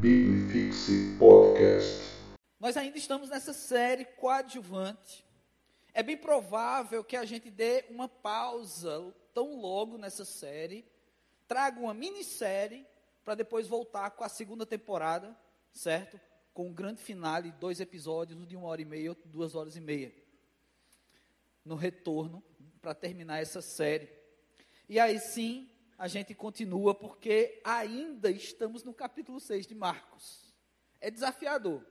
Bibifixe Podcast. Nós ainda estamos nessa série coadjuvante. É bem provável que a gente dê uma pausa tão logo nessa série, traga uma minissérie para depois voltar com a segunda temporada, certo? Com um grande finale, dois episódios, um de uma hora e meia, outro de duas horas e meia. No retorno, para terminar essa série. E aí sim, a gente continua, porque ainda estamos no capítulo 6 de Marcos. É desafiador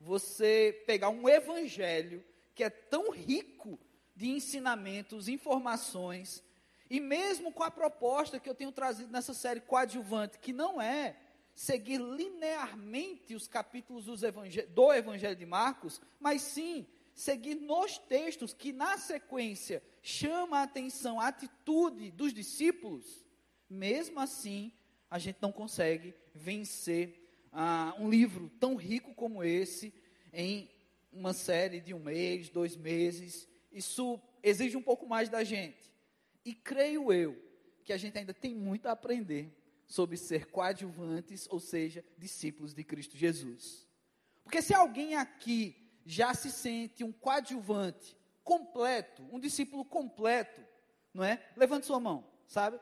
você pegar um evangelho que é tão rico de ensinamentos, informações, e mesmo com a proposta que eu tenho trazido nessa série coadjuvante, que não é seguir linearmente os capítulos evangel do Evangelho de Marcos, mas sim seguir nos textos que, na sequência, chama a atenção a atitude dos discípulos, mesmo assim, a gente não consegue vencer ah, um livro tão rico como esse em uma série de um mês, dois meses. Isso exige um pouco mais da gente. E creio eu que a gente ainda tem muito a aprender sobre ser coadjuvantes, ou seja, discípulos de Cristo Jesus. Porque se alguém aqui já se sente um coadjuvante completo, um discípulo completo, não é? Levante sua mão, sabe?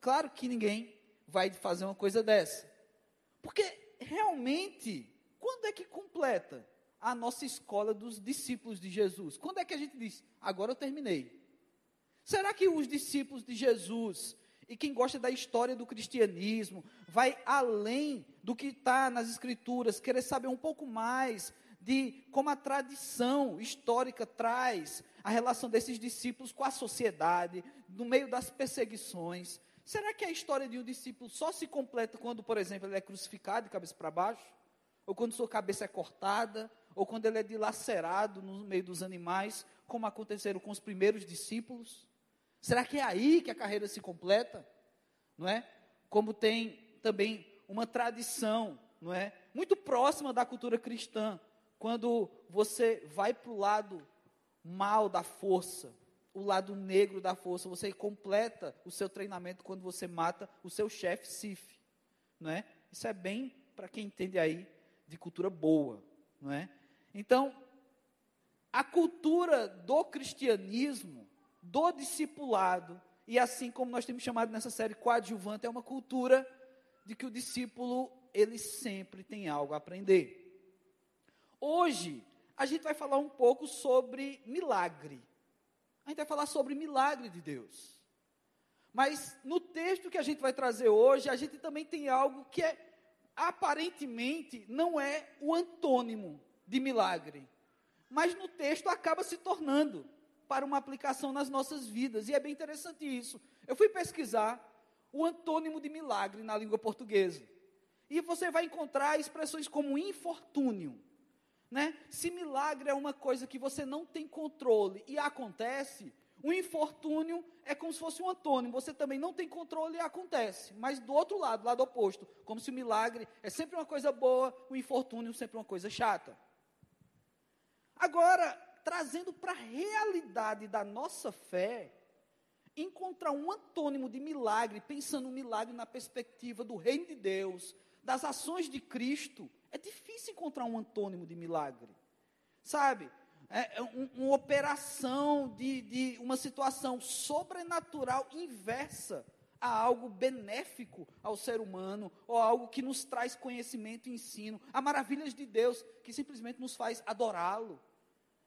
Claro que ninguém vai fazer uma coisa dessa. Porque realmente, quando é que completa a nossa escola dos discípulos de Jesus? Quando é que a gente diz, agora eu terminei? Será que os discípulos de Jesus e quem gosta da história do cristianismo vai além do que está nas escrituras, querer saber um pouco mais de como a tradição histórica traz a relação desses discípulos com a sociedade, no meio das perseguições. Será que a história de um discípulo só se completa quando, por exemplo, ele é crucificado de cabeça para baixo? Ou quando sua cabeça é cortada? Ou quando ele é dilacerado no meio dos animais, como aconteceram com os primeiros discípulos? Será que é aí que a carreira se completa? Não é? Como tem também uma tradição, não é? Muito próxima da cultura cristã, quando você vai para o lado mal da força, o lado negro da força, você completa o seu treinamento quando você mata o seu chefe Sif, não é? Isso é bem para quem entende aí de cultura boa, não é? Então, a cultura do cristianismo, do discipulado, e assim como nós temos chamado nessa série coadjuvante, é uma cultura de que o discípulo ele sempre tem algo a aprender. Hoje, a gente vai falar um pouco sobre milagre. A gente vai falar sobre milagre de Deus. Mas no texto que a gente vai trazer hoje, a gente também tem algo que é aparentemente não é o antônimo de milagre, mas no texto acaba se tornando para uma aplicação nas nossas vidas, e é bem interessante isso. Eu fui pesquisar o antônimo de milagre na língua portuguesa. E você vai encontrar expressões como infortúnio, né? Se milagre é uma coisa que você não tem controle e acontece, o infortúnio é como se fosse um antônimo, você também não tem controle e acontece. Mas do outro lado, lado oposto, como se o milagre é sempre uma coisa boa, o infortúnio sempre uma coisa chata. Agora, trazendo para a realidade da nossa fé, encontrar um antônimo de milagre, pensando no milagre na perspectiva do reino de Deus, das ações de Cristo, é difícil encontrar um antônimo de milagre. Sabe? É, é um, uma operação de, de uma situação sobrenatural inversa a algo benéfico ao ser humano, ou algo que nos traz conhecimento e ensino, a maravilhas de Deus, que simplesmente nos faz adorá-lo.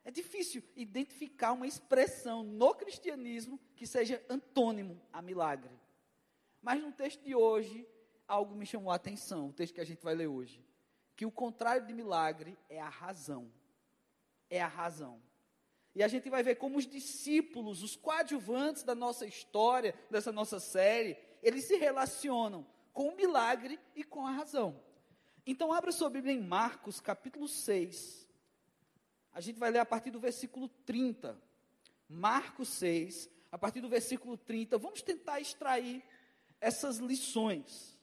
É difícil identificar uma expressão no cristianismo que seja antônimo a milagre. Mas no texto de hoje, algo me chamou a atenção, o texto que a gente vai ler hoje que o contrário de milagre é a razão. É a razão. E a gente vai ver como os discípulos, os coadjuvantes da nossa história, dessa nossa série, eles se relacionam com o milagre e com a razão. Então, abra sua Bíblia em Marcos, capítulo 6. A gente vai ler a partir do versículo 30. Marcos 6, a partir do versículo 30. Vamos tentar extrair essas lições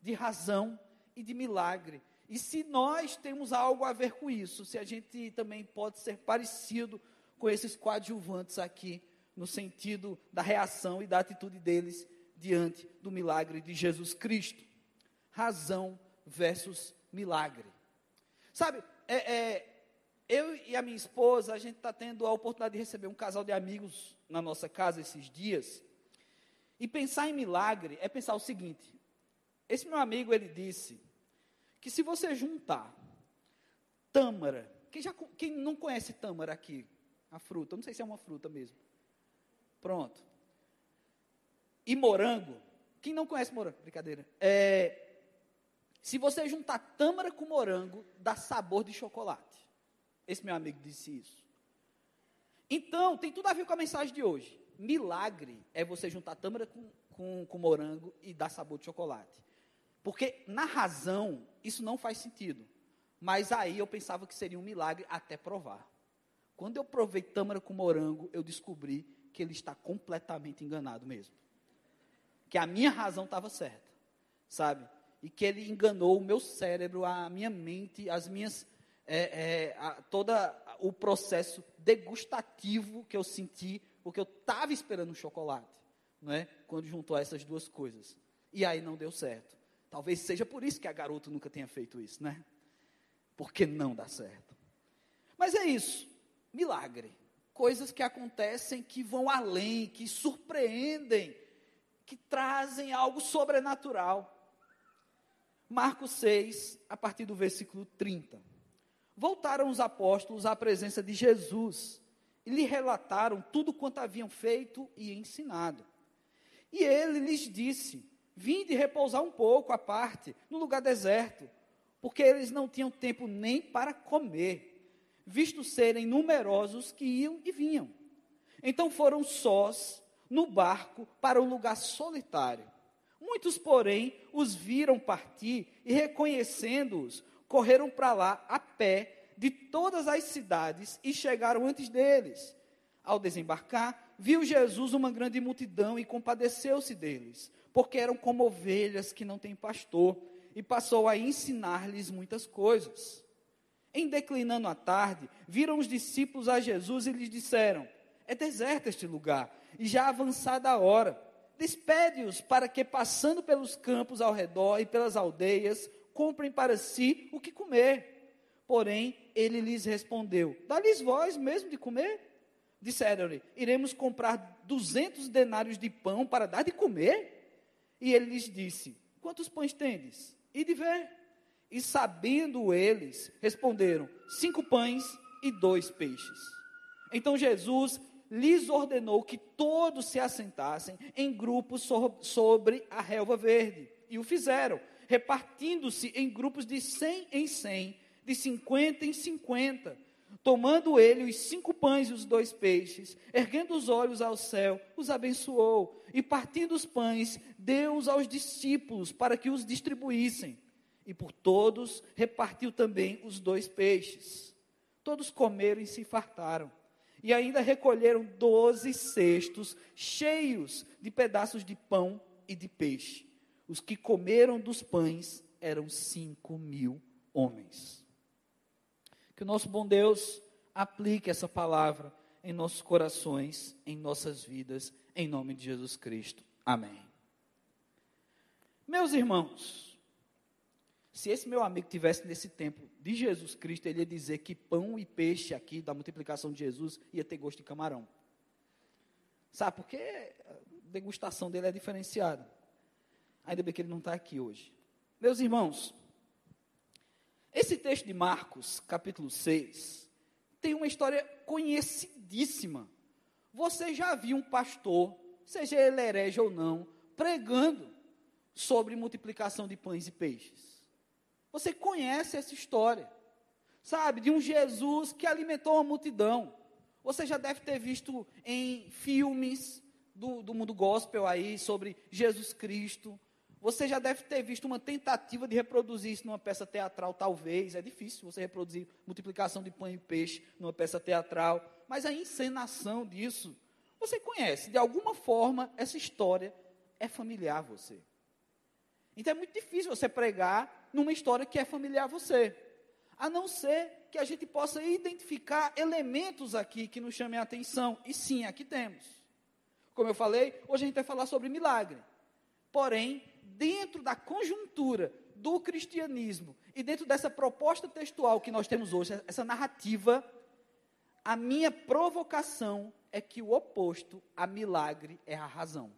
de razão e de milagre e se nós temos algo a ver com isso, se a gente também pode ser parecido com esses coadjuvantes aqui, no sentido da reação e da atitude deles diante do milagre de Jesus Cristo. Razão versus milagre. Sabe, é, é, eu e a minha esposa, a gente está tendo a oportunidade de receber um casal de amigos na nossa casa esses dias. E pensar em milagre é pensar o seguinte: esse meu amigo ele disse que se você juntar tâmara, quem, já, quem não conhece tâmara aqui, a fruta, não sei se é uma fruta mesmo. Pronto. E morango, quem não conhece morango, brincadeira. É, se você juntar tâmara com morango, dá sabor de chocolate. Esse meu amigo disse isso. Então, tem tudo a ver com a mensagem de hoje. Milagre é você juntar tâmara com, com, com morango e dar sabor de chocolate. Porque, na razão, isso não faz sentido. Mas aí eu pensava que seria um milagre até provar. Quando eu provei tâmara com morango, eu descobri que ele está completamente enganado mesmo. Que a minha razão estava certa, sabe? E que ele enganou o meu cérebro, a minha mente, as minhas. É, é, a, todo o processo degustativo que eu senti, porque eu estava esperando um chocolate, não é? Quando juntou essas duas coisas. E aí não deu certo. Talvez seja por isso que a garota nunca tenha feito isso, né? Porque não dá certo. Mas é isso, milagre. Coisas que acontecem que vão além, que surpreendem, que trazem algo sobrenatural. Marcos 6, a partir do versículo 30. Voltaram os apóstolos à presença de Jesus e lhe relataram tudo quanto haviam feito e ensinado. E ele lhes disse: Vinde repousar um pouco à parte, no lugar deserto, porque eles não tinham tempo nem para comer, visto serem numerosos que iam e vinham. Então foram sós no barco para um lugar solitário. Muitos, porém, os viram partir e, reconhecendo-os, correram para lá a pé de todas as cidades e chegaram antes deles. Ao desembarcar, viu Jesus uma grande multidão e compadeceu-se deles porque eram como ovelhas que não têm pastor, e passou a ensinar-lhes muitas coisas. Em declinando a tarde, viram os discípulos a Jesus e lhes disseram: É deserto este lugar, e já avançada a hora. Despede-os para que, passando pelos campos ao redor e pelas aldeias, comprem para si o que comer. Porém, ele lhes respondeu: Dá-lhes vós mesmo de comer? Disseram-lhe: Iremos comprar duzentos denários de pão para dar de comer? E ele lhes disse: Quantos pães tendes? E de ver. E sabendo eles, responderam: Cinco pães e dois peixes. Então Jesus lhes ordenou que todos se assentassem em grupos sobre a relva verde. E o fizeram, repartindo-se em grupos de cem em cem, de cinquenta em cinquenta Tomando ele os cinco pães e os dois peixes, erguendo os olhos ao céu, os abençoou, e partindo os pães, deu-os aos discípulos para que os distribuíssem. E por todos repartiu também os dois peixes. Todos comeram e se fartaram. E ainda recolheram doze cestos cheios de pedaços de pão e de peixe. Os que comeram dos pães eram cinco mil homens. Que o nosso bom Deus aplique essa palavra em nossos corações, em nossas vidas, em nome de Jesus Cristo. Amém. Meus irmãos, se esse meu amigo tivesse nesse tempo de Jesus Cristo, ele ia dizer que pão e peixe aqui da multiplicação de Jesus ia ter gosto de camarão. Sabe, porque a degustação dele é diferenciada. Ainda bem que ele não está aqui hoje. Meus irmãos, esse texto de Marcos, capítulo 6, tem uma história conhecidíssima. Você já viu um pastor, seja ele herege ou não, pregando sobre multiplicação de pães e peixes? Você conhece essa história, sabe, de um Jesus que alimentou uma multidão. Você já deve ter visto em filmes do, do mundo gospel aí sobre Jesus Cristo, você já deve ter visto uma tentativa de reproduzir isso numa peça teatral, talvez. É difícil você reproduzir multiplicação de pão e peixe numa peça teatral. Mas a encenação disso, você conhece. De alguma forma, essa história é familiar a você. Então é muito difícil você pregar numa história que é familiar a você. A não ser que a gente possa identificar elementos aqui que nos chamem a atenção. E sim, aqui temos. Como eu falei, hoje a gente vai falar sobre milagre. Porém, dentro da conjuntura do cristianismo e dentro dessa proposta textual que nós temos hoje, essa narrativa, a minha provocação é que o oposto a milagre é a razão.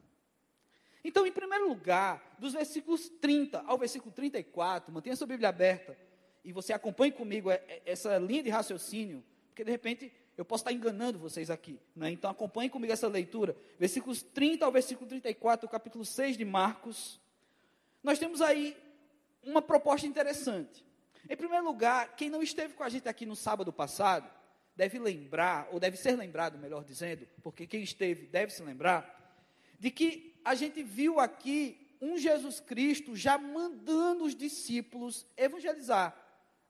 Então, em primeiro lugar, dos versículos 30 ao versículo 34, mantenha sua Bíblia aberta e você acompanhe comigo é, é, essa linha de raciocínio, porque de repente eu posso estar enganando vocês aqui. Né? Então acompanhe comigo essa leitura. Versículos 30 ao versículo 34, capítulo 6 de Marcos. Nós temos aí uma proposta interessante. Em primeiro lugar, quem não esteve com a gente aqui no sábado passado, deve lembrar, ou deve ser lembrado, melhor dizendo, porque quem esteve deve se lembrar, de que a gente viu aqui um Jesus Cristo já mandando os discípulos evangelizar.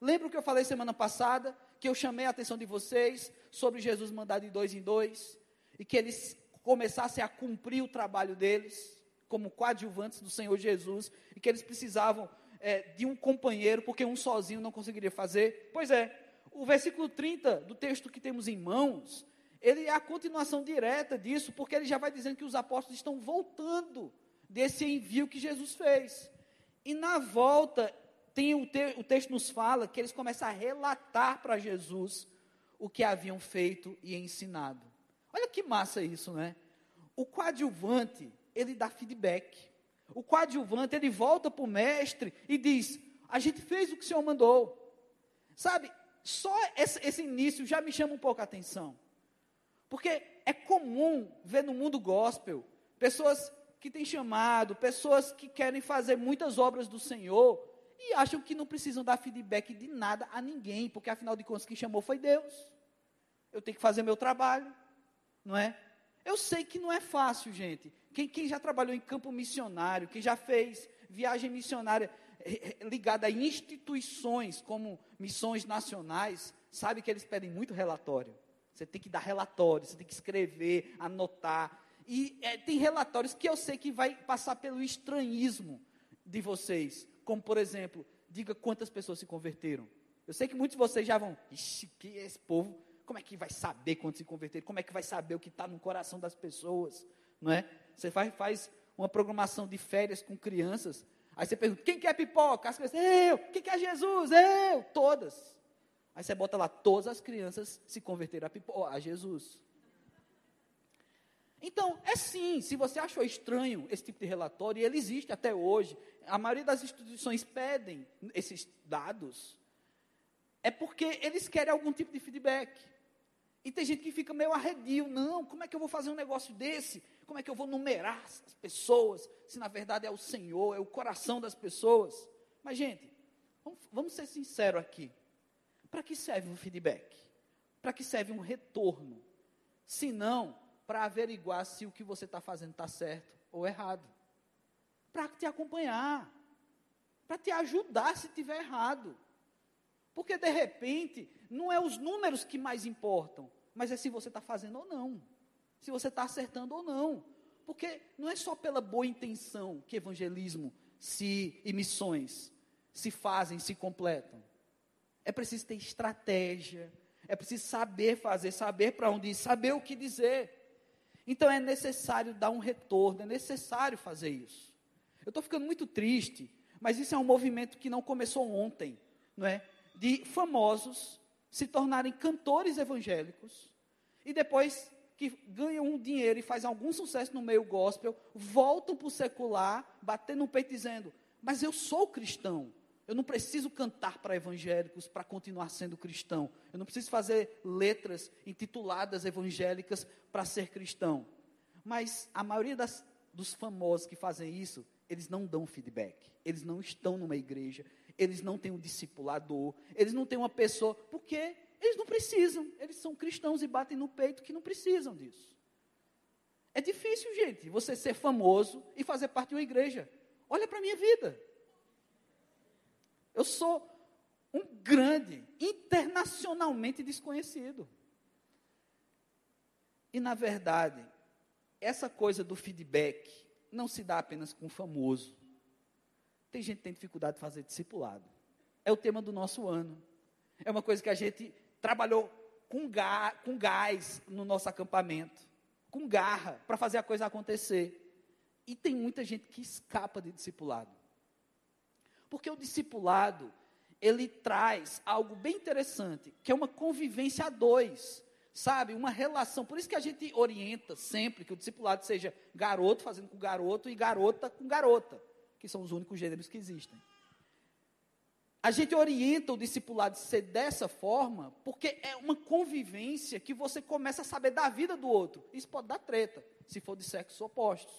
Lembra o que eu falei semana passada? Que eu chamei a atenção de vocês sobre Jesus mandar de dois em dois, e que eles começassem a cumprir o trabalho deles, como coadjuvantes do Senhor Jesus, e que eles precisavam é, de um companheiro, porque um sozinho não conseguiria fazer. Pois é, o versículo 30 do texto que temos em mãos, ele é a continuação direta disso, porque ele já vai dizendo que os apóstolos estão voltando desse envio que Jesus fez. E na volta, tem o, te, o texto nos fala que eles começam a relatar para Jesus o que haviam feito e ensinado. Olha que massa isso, né? O coadjuvante, ele dá feedback. O coadjuvante, ele volta para o mestre e diz: A gente fez o que o senhor mandou. Sabe, só esse, esse início já me chama um pouco a atenção. Porque é comum ver no mundo gospel pessoas que têm chamado, pessoas que querem fazer muitas obras do Senhor e acham que não precisam dar feedback de nada a ninguém, porque afinal de contas quem chamou foi Deus. Eu tenho que fazer meu trabalho, não é? Eu sei que não é fácil, gente. Quem, quem já trabalhou em campo missionário, quem já fez viagem missionária eh, eh, ligada a instituições como missões nacionais, sabe que eles pedem muito relatório. Você tem que dar relatório, você tem que escrever, anotar. E é, tem relatórios que eu sei que vai passar pelo estranhismo de vocês. Como, por exemplo, diga quantas pessoas se converteram. Eu sei que muitos de vocês já vão, ixi, que é esse povo como é que vai saber quando se converter? Como é que vai saber o que está no coração das pessoas? Não é? Você faz, faz uma programação de férias com crianças. Aí você pergunta, quem quer pipoca? As crianças, eu. Quem quer Jesus? Eu. Todas. Aí você bota lá, todas as crianças se converteram a, pipoca, a Jesus. Então, é sim, se você achou estranho esse tipo de relatório, e ele existe até hoje, a maioria das instituições pedem esses dados, é porque eles querem algum tipo de feedback. E tem gente que fica meio arredio, não, como é que eu vou fazer um negócio desse? Como é que eu vou numerar as pessoas, se na verdade é o Senhor, é o coração das pessoas? Mas, gente, vamos, vamos ser sinceros aqui. Para que serve um feedback? Para que serve um retorno? Se não, para averiguar se o que você está fazendo está certo ou errado. Para te acompanhar. Para te ajudar se tiver errado. Porque de repente, não é os números que mais importam, mas é se você está fazendo ou não. Se você está acertando ou não. Porque não é só pela boa intenção que evangelismo se, e missões se fazem, se completam. É preciso ter estratégia, é preciso saber fazer, saber para onde ir, saber o que dizer. Então é necessário dar um retorno, é necessário fazer isso. Eu estou ficando muito triste, mas isso é um movimento que não começou ontem, não é? De famosos se tornarem cantores evangélicos e depois que ganham um dinheiro e fazem algum sucesso no meio gospel, voltam para o secular, batendo no peito dizendo: Mas eu sou cristão. Eu não preciso cantar para evangélicos para continuar sendo cristão. Eu não preciso fazer letras intituladas evangélicas para ser cristão. Mas a maioria das, dos famosos que fazem isso, eles não dão feedback. Eles não estão numa igreja eles não têm um discipulador, eles não têm uma pessoa, porque eles não precisam, eles são cristãos e batem no peito que não precisam disso. É difícil, gente, você ser famoso e fazer parte de uma igreja. Olha para a minha vida. Eu sou um grande, internacionalmente desconhecido. E, na verdade, essa coisa do feedback não se dá apenas com o famoso. Tem gente que tem dificuldade de fazer discipulado. É o tema do nosso ano. É uma coisa que a gente trabalhou com, gás, com gás no nosso acampamento, com garra, para fazer a coisa acontecer. E tem muita gente que escapa de discipulado. Porque o discipulado, ele traz algo bem interessante, que é uma convivência a dois, sabe? Uma relação. Por isso que a gente orienta sempre que o discipulado seja garoto fazendo com garoto e garota com garota, que são os únicos gêneros que existem. A gente orienta o discipulado a ser dessa forma, porque é uma convivência que você começa a saber da vida do outro. Isso pode dar treta, se for de sexos opostos.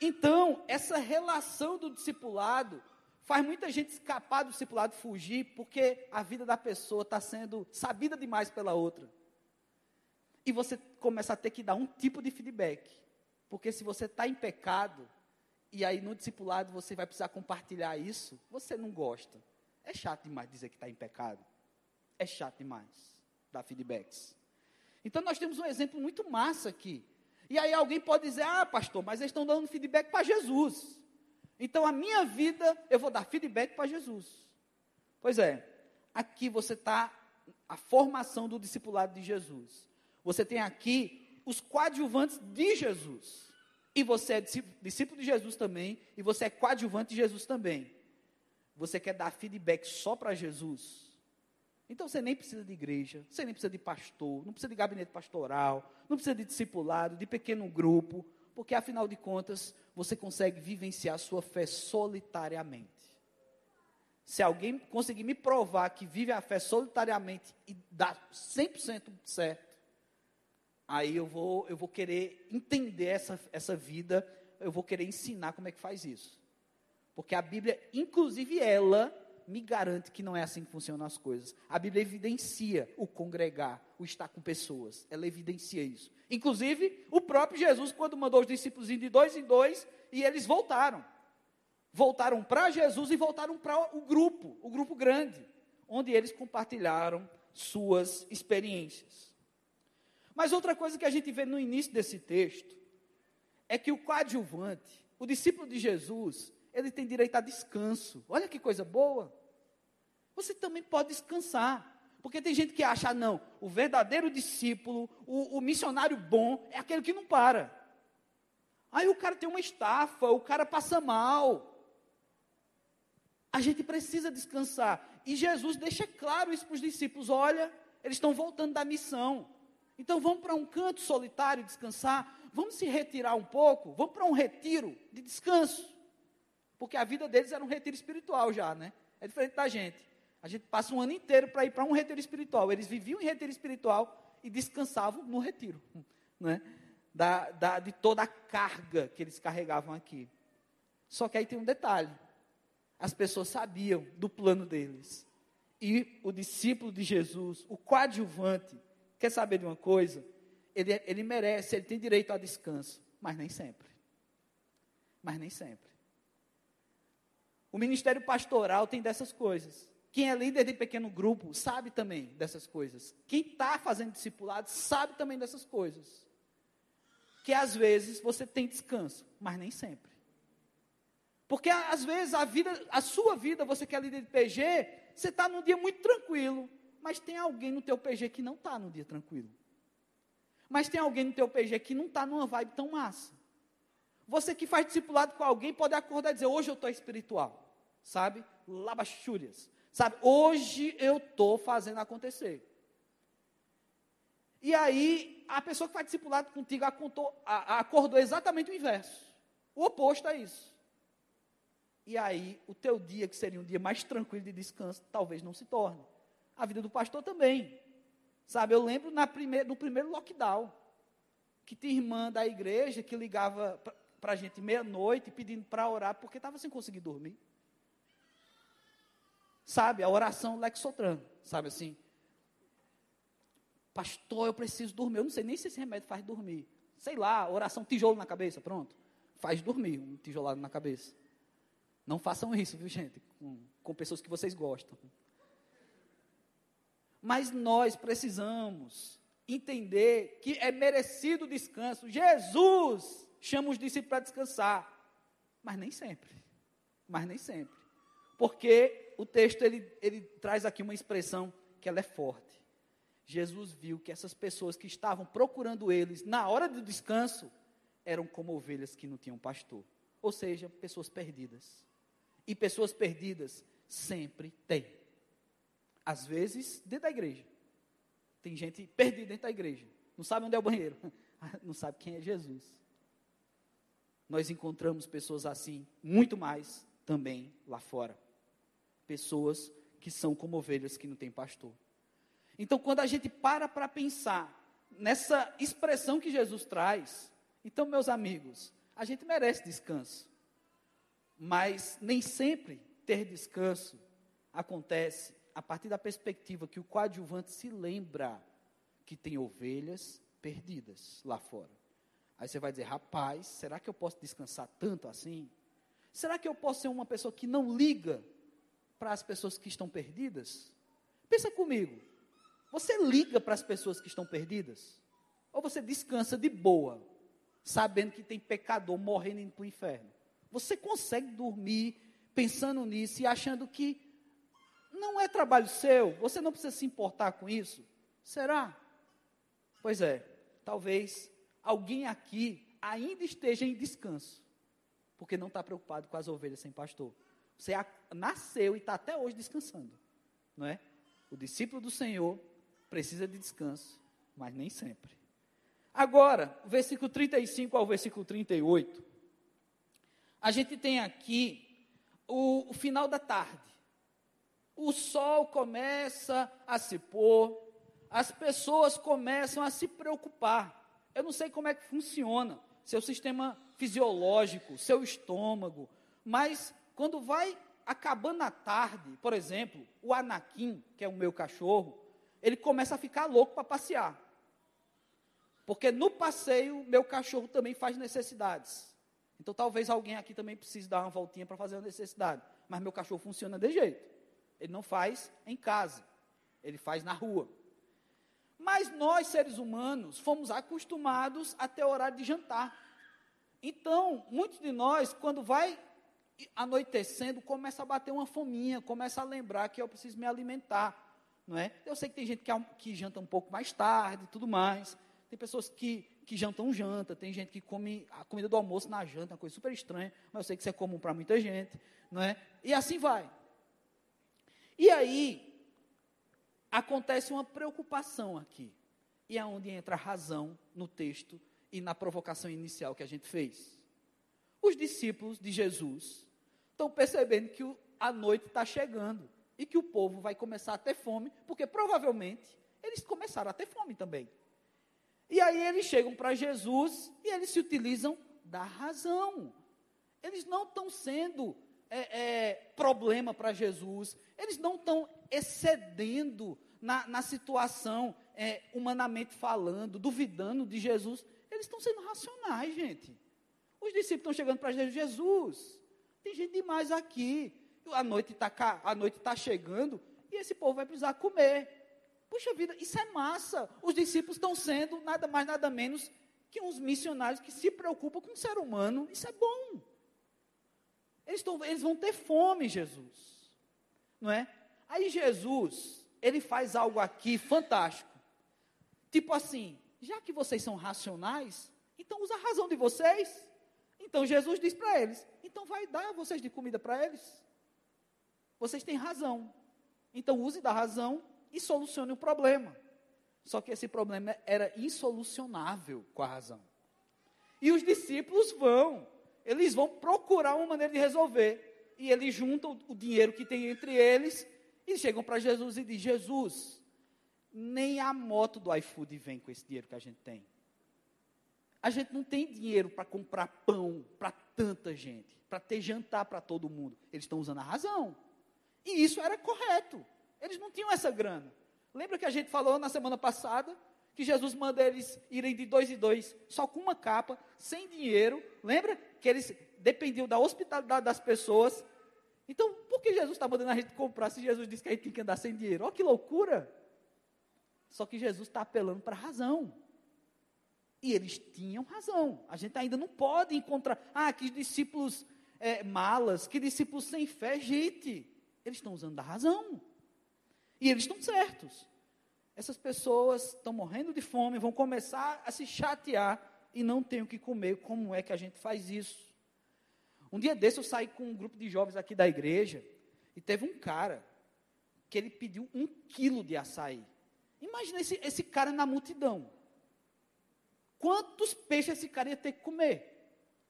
Então, essa relação do discipulado faz muita gente escapar do discipulado, fugir, porque a vida da pessoa está sendo sabida demais pela outra. E você começa a ter que dar um tipo de feedback. Porque se você está em pecado, e aí no discipulado você vai precisar compartilhar isso, você não gosta. É chato demais dizer que está em pecado. É chato demais dar feedbacks. Então nós temos um exemplo muito massa aqui. E aí alguém pode dizer, ah, pastor, mas eles estão dando feedback para Jesus. Então a minha vida eu vou dar feedback para Jesus. Pois é, aqui você está a formação do discipulado de Jesus. Você tem aqui os coadjuvantes de Jesus. E você é discípulo de Jesus também, e você é coadjuvante de Jesus também. Você quer dar feedback só para Jesus? Então você nem precisa de igreja, você nem precisa de pastor, não precisa de gabinete pastoral, não precisa de discipulado, de pequeno grupo, porque afinal de contas você consegue vivenciar a sua fé solitariamente. Se alguém conseguir me provar que vive a fé solitariamente e dá 100% certo, aí eu vou, eu vou querer entender essa, essa vida, eu vou querer ensinar como é que faz isso. Porque a Bíblia, inclusive ela, me garante que não é assim que funcionam as coisas. A Bíblia evidencia o congregar, o estar com pessoas. Ela evidencia isso. Inclusive, o próprio Jesus, quando mandou os discípulos de dois em dois, e eles voltaram. Voltaram para Jesus e voltaram para o grupo, o grupo grande, onde eles compartilharam suas experiências. Mas outra coisa que a gente vê no início desse texto é que o coadjuvante, o discípulo de Jesus, ele tem direito a descanso. Olha que coisa boa. Você também pode descansar. Porque tem gente que acha, ah, não, o verdadeiro discípulo, o, o missionário bom, é aquele que não para. Aí o cara tem uma estafa, o cara passa mal. A gente precisa descansar. E Jesus deixa claro isso para os discípulos: olha, eles estão voltando da missão. Então vamos para um canto solitário descansar, vamos se retirar um pouco, vamos para um retiro de descanso. Porque a vida deles era um retiro espiritual já, né? É diferente da gente. A gente passa um ano inteiro para ir para um retiro espiritual. Eles viviam em retiro espiritual e descansavam no retiro, né? Da, da, de toda a carga que eles carregavam aqui. Só que aí tem um detalhe: as pessoas sabiam do plano deles. E o discípulo de Jesus, o coadjuvante, Quer saber de uma coisa? Ele, ele merece, ele tem direito a descanso, mas nem sempre. Mas nem sempre. O ministério pastoral tem dessas coisas. Quem é líder de pequeno grupo sabe também dessas coisas. Quem está fazendo discipulado sabe também dessas coisas. Que às vezes você tem descanso, mas nem sempre. Porque às vezes a vida, a sua vida, você que é líder de PG, você está num dia muito tranquilo, mas tem alguém no teu PG que não está no dia tranquilo. Mas tem alguém no teu PG que não está numa vibe tão massa. Você que faz discipulado com alguém pode acordar e dizer, hoje eu estou espiritual. Sabe? Labachúrias. Sabe? Hoje eu estou fazendo acontecer. E aí, a pessoa que faz discipulado contigo acordou, acordou exatamente o inverso. O oposto a isso. E aí, o teu dia, que seria um dia mais tranquilo de descanso, talvez não se torne a vida do pastor também. Sabe, eu lembro na primeir, no primeiro lockdown, que tinha irmã da igreja que ligava para a gente meia-noite pedindo para orar porque estava sem conseguir dormir. Sabe, a oração Lexotran, sabe assim. Pastor, eu preciso dormir. Eu não sei nem se esse remédio faz dormir. Sei lá, oração tijolo na cabeça, pronto. Faz dormir um tijolado na cabeça. Não façam isso, viu, gente? Com, com pessoas que vocês gostam. Mas nós precisamos entender que é merecido o descanso. Jesus chama os discípulos para descansar, mas nem sempre. Mas nem sempre. Porque o texto ele, ele traz aqui uma expressão que ela é forte. Jesus viu que essas pessoas que estavam procurando eles na hora do descanso eram como ovelhas que não tinham pastor, ou seja, pessoas perdidas. E pessoas perdidas sempre tem. Às vezes, dentro da igreja. Tem gente perdida dentro da igreja. Não sabe onde é o banheiro. Não sabe quem é Jesus. Nós encontramos pessoas assim, muito mais também lá fora. Pessoas que são como ovelhas que não têm pastor. Então, quando a gente para para pensar nessa expressão que Jesus traz, então, meus amigos, a gente merece descanso. Mas nem sempre ter descanso acontece a partir da perspectiva que o coadjuvante se lembra que tem ovelhas perdidas lá fora. Aí você vai dizer, rapaz, será que eu posso descansar tanto assim? Será que eu posso ser uma pessoa que não liga para as pessoas que estão perdidas? Pensa comigo. Você liga para as pessoas que estão perdidas? Ou você descansa de boa, sabendo que tem pecador morrendo indo para o inferno? Você consegue dormir pensando nisso e achando que não é trabalho seu, você não precisa se importar com isso? Será? Pois é, talvez alguém aqui ainda esteja em descanso, porque não está preocupado com as ovelhas sem pastor. Você nasceu e está até hoje descansando, não é? O discípulo do Senhor precisa de descanso, mas nem sempre. Agora, versículo 35 ao versículo 38, a gente tem aqui o, o final da tarde. O sol começa a se pôr, as pessoas começam a se preocupar. Eu não sei como é que funciona, seu sistema fisiológico, seu estômago, mas quando vai acabando a tarde, por exemplo, o Anakin, que é o meu cachorro, ele começa a ficar louco para passear. Porque no passeio, meu cachorro também faz necessidades. Então talvez alguém aqui também precise dar uma voltinha para fazer uma necessidade. Mas meu cachorro funciona de jeito. Ele não faz em casa, ele faz na rua. Mas nós, seres humanos, fomos acostumados a ter horário de jantar. Então, muitos de nós, quando vai anoitecendo, começa a bater uma fominha, começa a lembrar que eu preciso me alimentar. Não é? Eu sei que tem gente que, que janta um pouco mais tarde e tudo mais. Tem pessoas que, que jantam janta, tem gente que come a comida do almoço na janta, uma coisa super estranha, mas eu sei que isso é comum para muita gente. Não é? E assim vai. E aí, acontece uma preocupação aqui. E é onde entra a razão no texto e na provocação inicial que a gente fez. Os discípulos de Jesus estão percebendo que a noite está chegando e que o povo vai começar a ter fome, porque provavelmente eles começaram a ter fome também. E aí eles chegam para Jesus e eles se utilizam da razão. Eles não estão sendo é, é, problema para Jesus, eles não estão excedendo na, na situação, é, humanamente falando, duvidando de Jesus, eles estão sendo racionais, gente. Os discípulos estão chegando para Jesus, Jesus, tem gente demais aqui, a noite está está chegando e esse povo vai precisar comer. Puxa vida, isso é massa. Os discípulos estão sendo nada mais nada menos que uns missionários que se preocupam com o ser humano. Isso é bom. Eles, estão, eles vão ter fome, Jesus. Não é? Aí Jesus, ele faz algo aqui fantástico. Tipo assim, já que vocês são racionais, então usa a razão de vocês. Então Jesus diz para eles: então vai dar vocês de comida para eles. Vocês têm razão. Então use da razão e solucione o problema. Só que esse problema era insolucionável com a razão. E os discípulos vão, eles vão procurar uma maneira de resolver. E eles juntam o dinheiro que tem entre eles e chegam para Jesus e dizem: Jesus, nem a moto do iFood vem com esse dinheiro que a gente tem. A gente não tem dinheiro para comprar pão para tanta gente, para ter jantar para todo mundo. Eles estão usando a razão. E isso era correto. Eles não tinham essa grana. Lembra que a gente falou na semana passada que Jesus manda eles irem de dois em dois, só com uma capa, sem dinheiro. Lembra que eles dependiam da hospitalidade das pessoas então, por que Jesus está mandando a gente comprar se Jesus disse que a gente tem que andar sem dinheiro? Olha que loucura! Só que Jesus está apelando para a razão. E eles tinham razão. A gente ainda não pode encontrar. Ah, que discípulos é, malas, que discípulos sem fé. Gente, eles estão usando da razão. E eles estão certos. Essas pessoas estão morrendo de fome, vão começar a se chatear e não têm o que comer. Como é que a gente faz isso? Um dia desse eu saí com um grupo de jovens aqui da igreja e teve um cara que ele pediu um quilo de açaí. Imagina esse, esse cara na multidão. Quantos peixes esse cara ia ter que comer?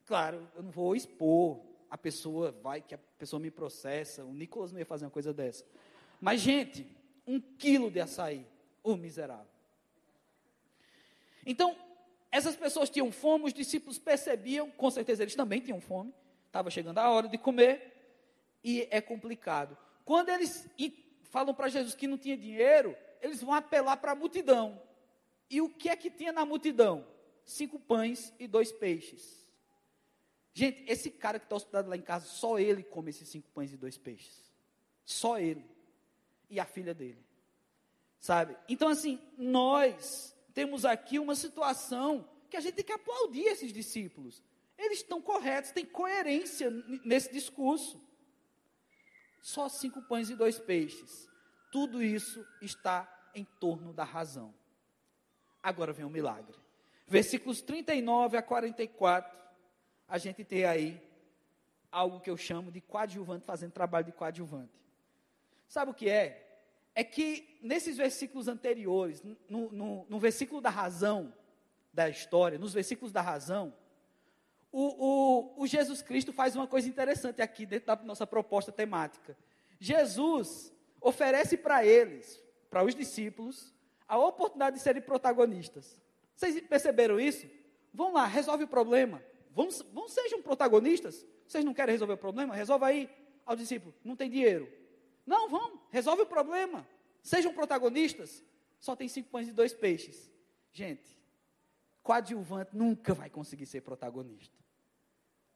Claro, eu não vou expor, a pessoa vai, que a pessoa me processa, o Nicolas não ia fazer uma coisa dessa. Mas, gente, um quilo de açaí, o miserável. Então, essas pessoas tinham fome, os discípulos percebiam, com certeza eles também tinham fome, estava chegando a hora de comer, e é complicado. Quando eles falam para Jesus que não tinha dinheiro, eles vão apelar para a multidão. E o que é que tinha na multidão? Cinco pães e dois peixes. Gente, esse cara que está hospedado lá em casa, só ele come esses cinco pães e dois peixes. Só ele. E a filha dele. Sabe? Então, assim, nós temos aqui uma situação que a gente tem que aplaudir esses discípulos. Eles estão corretos, tem coerência nesse discurso. Só cinco pães e dois peixes. Tudo isso está em torno da razão. Agora vem o milagre. Versículos 39 a 44, a gente tem aí algo que eu chamo de coadjuvante, fazendo trabalho de coadjuvante. Sabe o que é? É que nesses versículos anteriores, no, no, no versículo da razão da história, nos versículos da razão, o, o, o Jesus Cristo faz uma coisa interessante aqui dentro da nossa proposta temática. Jesus oferece para eles, para os discípulos, a oportunidade de serem protagonistas. Vocês perceberam isso? Vão lá, resolve o problema. Vão, sejam protagonistas. Vocês não querem resolver o problema? Resolva aí ao discípulo. Não tem dinheiro. Não, vão, resolve o problema. Sejam protagonistas. Só tem cinco pães e dois peixes. Gente, coadjuvante nunca vai conseguir ser protagonista.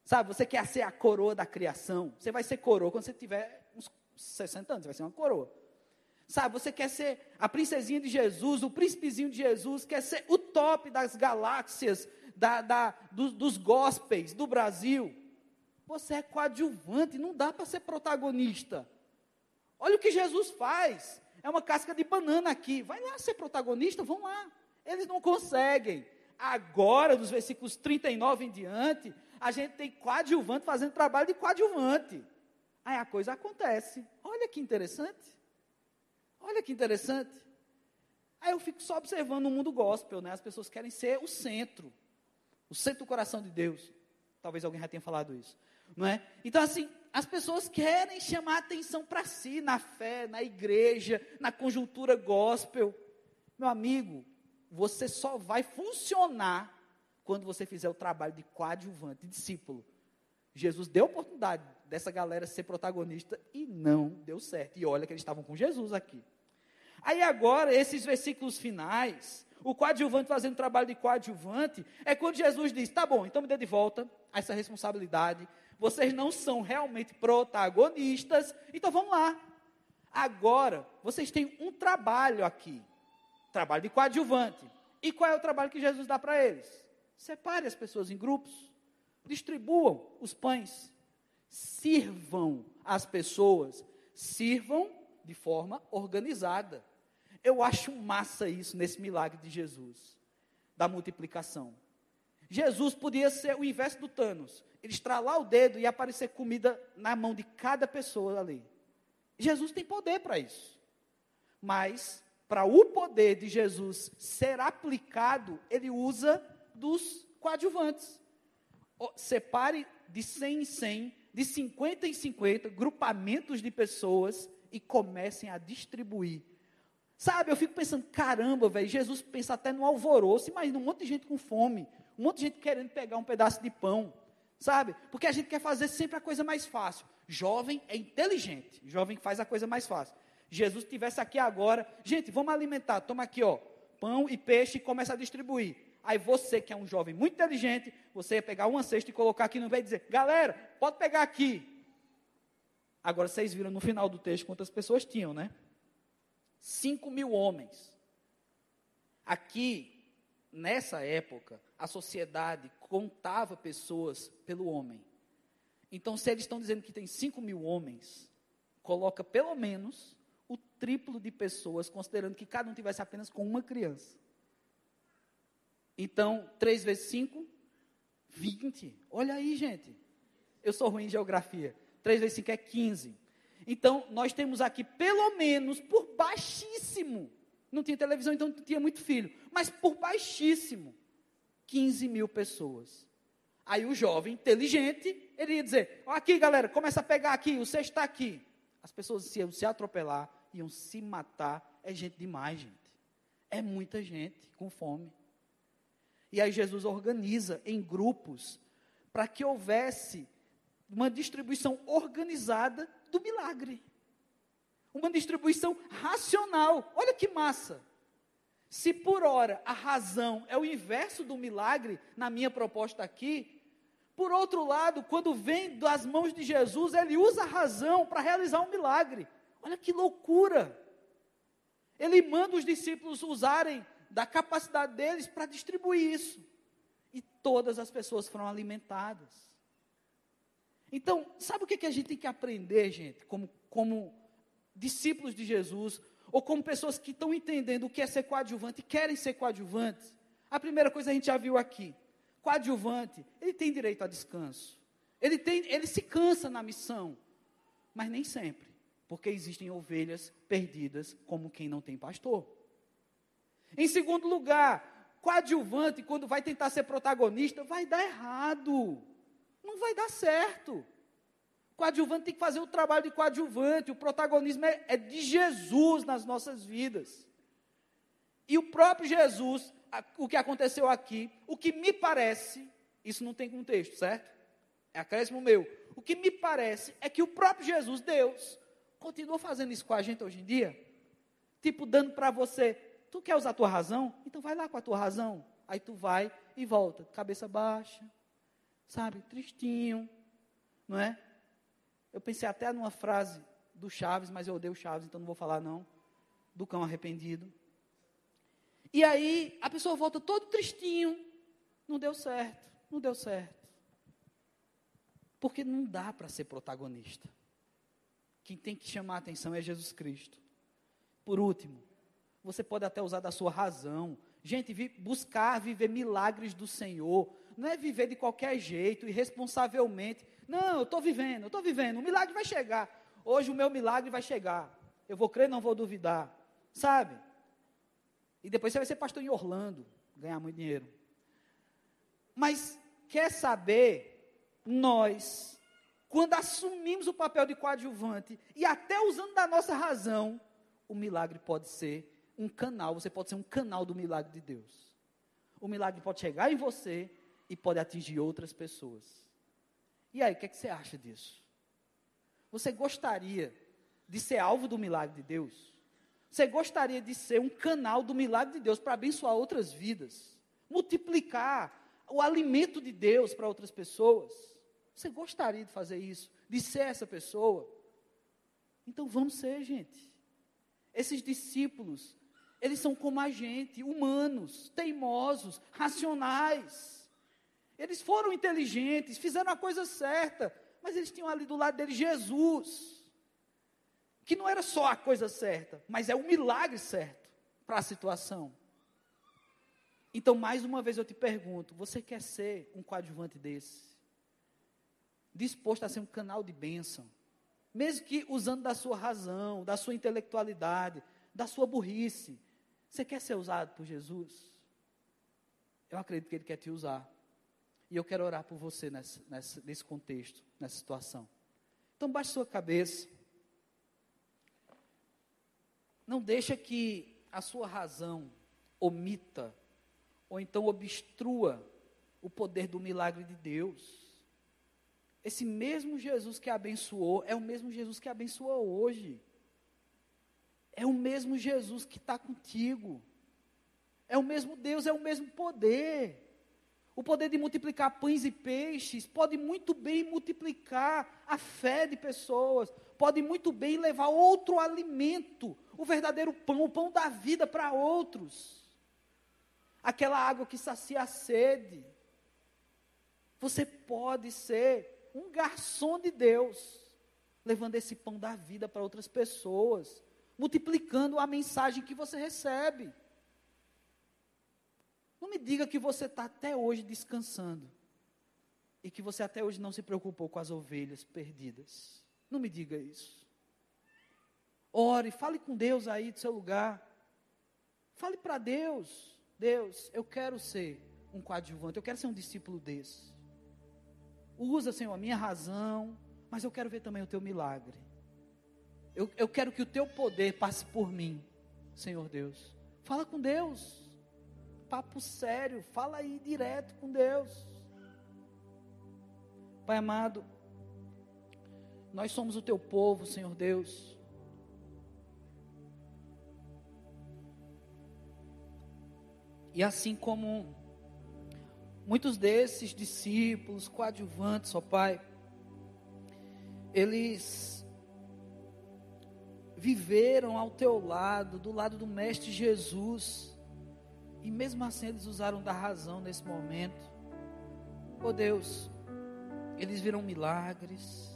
Sabe, você quer ser a coroa da criação. Você vai ser coroa quando você tiver uns 60 anos, você vai ser uma coroa. Sabe, você quer ser a princesinha de Jesus, o príncipezinho de Jesus, quer ser o top das galáxias, da, da, do, dos gospels do Brasil. Você é coadjuvante, não dá para ser protagonista. Olha o que Jesus faz. É uma casca de banana aqui. Vai lá ser protagonista, vão lá. Eles não conseguem. Agora, dos versículos 39 em diante, a gente tem coadjuvante fazendo trabalho de coadjuvante. Aí a coisa acontece. Olha que interessante. Olha que interessante. Aí eu fico só observando o mundo gospel, né? As pessoas querem ser o centro, o centro do coração de Deus. Talvez alguém já tenha falado isso, não é? Então assim, as pessoas querem chamar atenção para si na fé, na igreja, na conjuntura gospel. Meu amigo, você só vai funcionar quando você fizer o trabalho de coadjuvante, discípulo. Jesus deu oportunidade dessa galera ser protagonista e não deu certo. E olha que eles estavam com Jesus aqui. Aí agora, esses versículos finais, o coadjuvante fazendo trabalho de coadjuvante, é quando Jesus diz: tá bom, então me dê de volta essa responsabilidade. Vocês não são realmente protagonistas, então vamos lá. Agora, vocês têm um trabalho aqui trabalho de coadjuvante. E qual é o trabalho que Jesus dá para eles? Separe as pessoas em grupos, distribuam os pães, sirvam as pessoas, sirvam de forma organizada. Eu acho massa isso nesse milagre de Jesus, da multiplicação. Jesus podia ser o inverso do Thanos, ele estralar o dedo e aparecer comida na mão de cada pessoa ali. Jesus tem poder para isso. Mas, para o poder de Jesus ser aplicado, ele usa dos coadjuvantes. Separe de 100 em 100, de 50 em 50, grupamentos de pessoas e comecem a distribuir. Sabe, eu fico pensando, caramba, velho, Jesus pensa até no alvoroço, imagina um monte de gente com fome, um monte de gente querendo pegar um pedaço de pão, sabe? Porque a gente quer fazer sempre a coisa mais fácil. Jovem é inteligente, jovem faz a coisa mais fácil. Jesus estivesse aqui agora, gente, vamos alimentar, toma aqui, ó, pão e peixe e começa a distribuir. Aí você, que é um jovem muito inteligente, você ia pegar uma cesta e colocar aqui no meio e dizer, galera, pode pegar aqui. Agora vocês viram no final do texto quantas pessoas tinham, né? Cinco mil homens. Aqui, nessa época, a sociedade contava pessoas pelo homem. Então, se eles estão dizendo que tem cinco mil homens, coloca pelo menos o triplo de pessoas, considerando que cada um tivesse apenas com uma criança. Então, 3 vezes 5, 20. Olha aí, gente. Eu sou ruim em geografia. 3 vezes 5 é 15. Então, nós temos aqui, pelo menos, por baixíssimo, não tinha televisão, então não tinha muito filho, mas por baixíssimo, 15 mil pessoas. Aí o jovem, inteligente, ele ia dizer: aqui galera, começa a pegar aqui, o cesto está aqui. As pessoas iam se atropelar, iam se matar. É gente demais, gente. É muita gente com fome. E aí Jesus organiza em grupos para que houvesse uma distribuição organizada do milagre. Uma distribuição racional. Olha que massa. Se por hora a razão é o inverso do milagre, na minha proposta aqui, por outro lado, quando vem das mãos de Jesus, ele usa a razão para realizar um milagre. Olha que loucura! Ele manda os discípulos usarem da capacidade deles para distribuir isso. E todas as pessoas foram alimentadas. Então, sabe o que, que a gente tem que aprender, gente, como, como discípulos de Jesus, ou como pessoas que estão entendendo o que é ser coadjuvante e querem ser coadjuvantes? A primeira coisa a gente já viu aqui. Coadjuvante, ele tem direito a descanso. Ele, tem, ele se cansa na missão, mas nem sempre, porque existem ovelhas perdidas como quem não tem pastor. Em segundo lugar, coadjuvante, quando vai tentar ser protagonista, vai dar errado. Não vai dar certo. Coadjuvante tem que fazer o trabalho de coadjuvante. O protagonismo é, é de Jesus nas nossas vidas. E o próprio Jesus, a, o que aconteceu aqui, o que me parece, isso não tem contexto, certo? É acréscimo meu. O que me parece é que o próprio Jesus, Deus, continua fazendo isso com a gente hoje em dia. Tipo, dando para você Tu quer usar a tua razão? Então vai lá com a tua razão. Aí tu vai e volta, cabeça baixa, sabe, tristinho, não é? Eu pensei até numa frase do Chaves, mas eu odeio Chaves, então não vou falar não. Do cão arrependido. E aí a pessoa volta todo tristinho. Não deu certo, não deu certo. Porque não dá para ser protagonista. Quem tem que chamar a atenção é Jesus Cristo. Por último, você pode até usar da sua razão. Gente, vi, buscar viver milagres do Senhor. Não é viver de qualquer jeito, irresponsavelmente. Não, eu estou vivendo, eu estou vivendo. O milagre vai chegar. Hoje o meu milagre vai chegar. Eu vou crer, não vou duvidar. Sabe? E depois você vai ser pastor em Orlando, ganhar muito dinheiro. Mas quer saber, nós, quando assumimos o papel de coadjuvante e até usando da nossa razão, o milagre pode ser um canal, você pode ser um canal do milagre de Deus. O milagre pode chegar em você e pode atingir outras pessoas. E aí, o que, é que você acha disso? Você gostaria de ser alvo do milagre de Deus? Você gostaria de ser um canal do milagre de Deus para abençoar outras vidas? Multiplicar o alimento de Deus para outras pessoas? Você gostaria de fazer isso? De ser essa pessoa? Então vamos ser, gente. Esses discípulos eles são como a gente, humanos, teimosos, racionais. Eles foram inteligentes, fizeram a coisa certa, mas eles tinham ali do lado deles Jesus, que não era só a coisa certa, mas é o milagre certo para a situação. Então, mais uma vez eu te pergunto: você quer ser um coadjuvante desse? Disposto a ser um canal de bênção, mesmo que usando da sua razão, da sua intelectualidade, da sua burrice, você quer ser usado por Jesus? Eu acredito que Ele quer te usar. E eu quero orar por você nesse, nesse, contexto, nessa situação. Então baixe sua cabeça. Não deixa que a sua razão omita ou então obstrua o poder do milagre de Deus. Esse mesmo Jesus que abençoou é o mesmo Jesus que abençoa hoje. É o mesmo Jesus que está contigo. É o mesmo Deus, é o mesmo poder. O poder de multiplicar pães e peixes pode muito bem multiplicar a fé de pessoas, pode muito bem levar outro alimento, o verdadeiro pão, o pão da vida para outros. Aquela água que sacia a sede. Você pode ser um garçom de Deus, levando esse pão da vida para outras pessoas multiplicando a mensagem que você recebe. Não me diga que você está até hoje descansando. e que você até hoje não se preocupou com as ovelhas perdidas. Não me diga isso. Ore, fale com Deus aí do seu lugar. Fale para Deus: Deus, eu quero ser um coadjuvante, eu quero ser um discípulo desse. Usa, Senhor, a minha razão, mas eu quero ver também o teu milagre. Eu, eu quero que o teu poder passe por mim, Senhor Deus. Fala com Deus. Papo sério, fala aí direto com Deus. Pai amado, nós somos o teu povo, Senhor Deus. E assim como muitos desses discípulos, coadjuvantes, ó Pai, eles viveram ao teu lado, do lado do Mestre Jesus, e mesmo assim eles usaram da razão nesse momento. Oh Deus, eles viram milagres.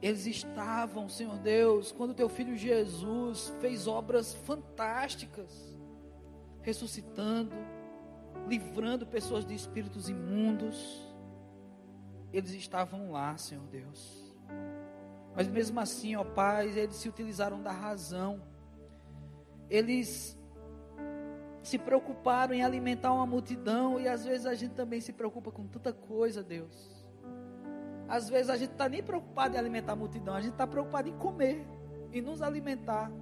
Eles estavam, Senhor Deus, quando teu filho Jesus fez obras fantásticas, ressuscitando, livrando pessoas de espíritos imundos. Eles estavam lá, Senhor Deus. Mas mesmo assim, ó Pai, eles se utilizaram da razão. Eles se preocuparam em alimentar uma multidão e às vezes a gente também se preocupa com tanta coisa, Deus. Às vezes a gente está nem preocupado em alimentar a multidão, a gente está preocupado em comer, em nos alimentar.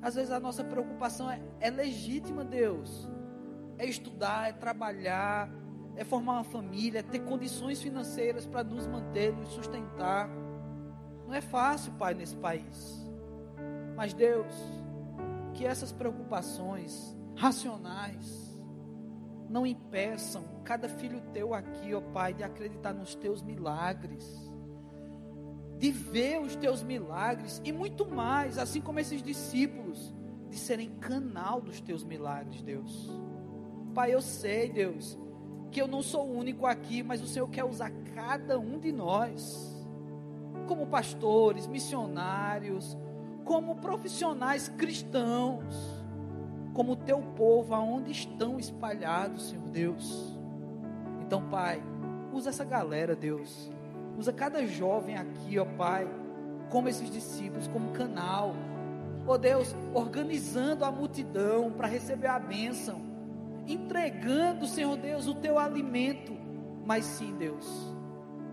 Às vezes a nossa preocupação é, é legítima, Deus. É estudar, é trabalhar, é formar uma família, é ter condições financeiras para nos manter, nos sustentar. Não é fácil, Pai, nesse país. Mas Deus, que essas preocupações racionais. Não impeçam cada filho teu aqui, ó Pai, de acreditar nos teus milagres, de ver os teus milagres e muito mais, assim como esses discípulos, de serem canal dos teus milagres, Deus. Pai, eu sei, Deus, que eu não sou o único aqui, mas o Senhor quer usar cada um de nós, como pastores, missionários, como profissionais cristãos, como teu povo, aonde estão espalhados, Senhor Deus. Então, Pai, usa essa galera, Deus. Usa cada jovem aqui, ó Pai, como esses discípulos, como canal. Ó Deus, organizando a multidão para receber a bênção, entregando, Senhor Deus, o teu alimento. Mas sim, Deus,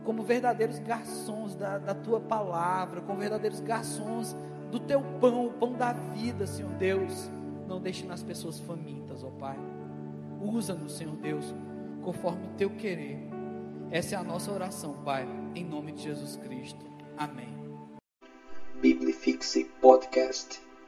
como verdadeiros garçons da, da tua palavra, como verdadeiros garçons do teu pão, o pão da vida, Senhor Deus. Não deixe nas pessoas famintas, ó Pai. Usa-nos, Senhor Deus, conforme o teu querer. Essa é a nossa oração, Pai, em nome de Jesus Cristo. Amém. Biblifixe Podcast.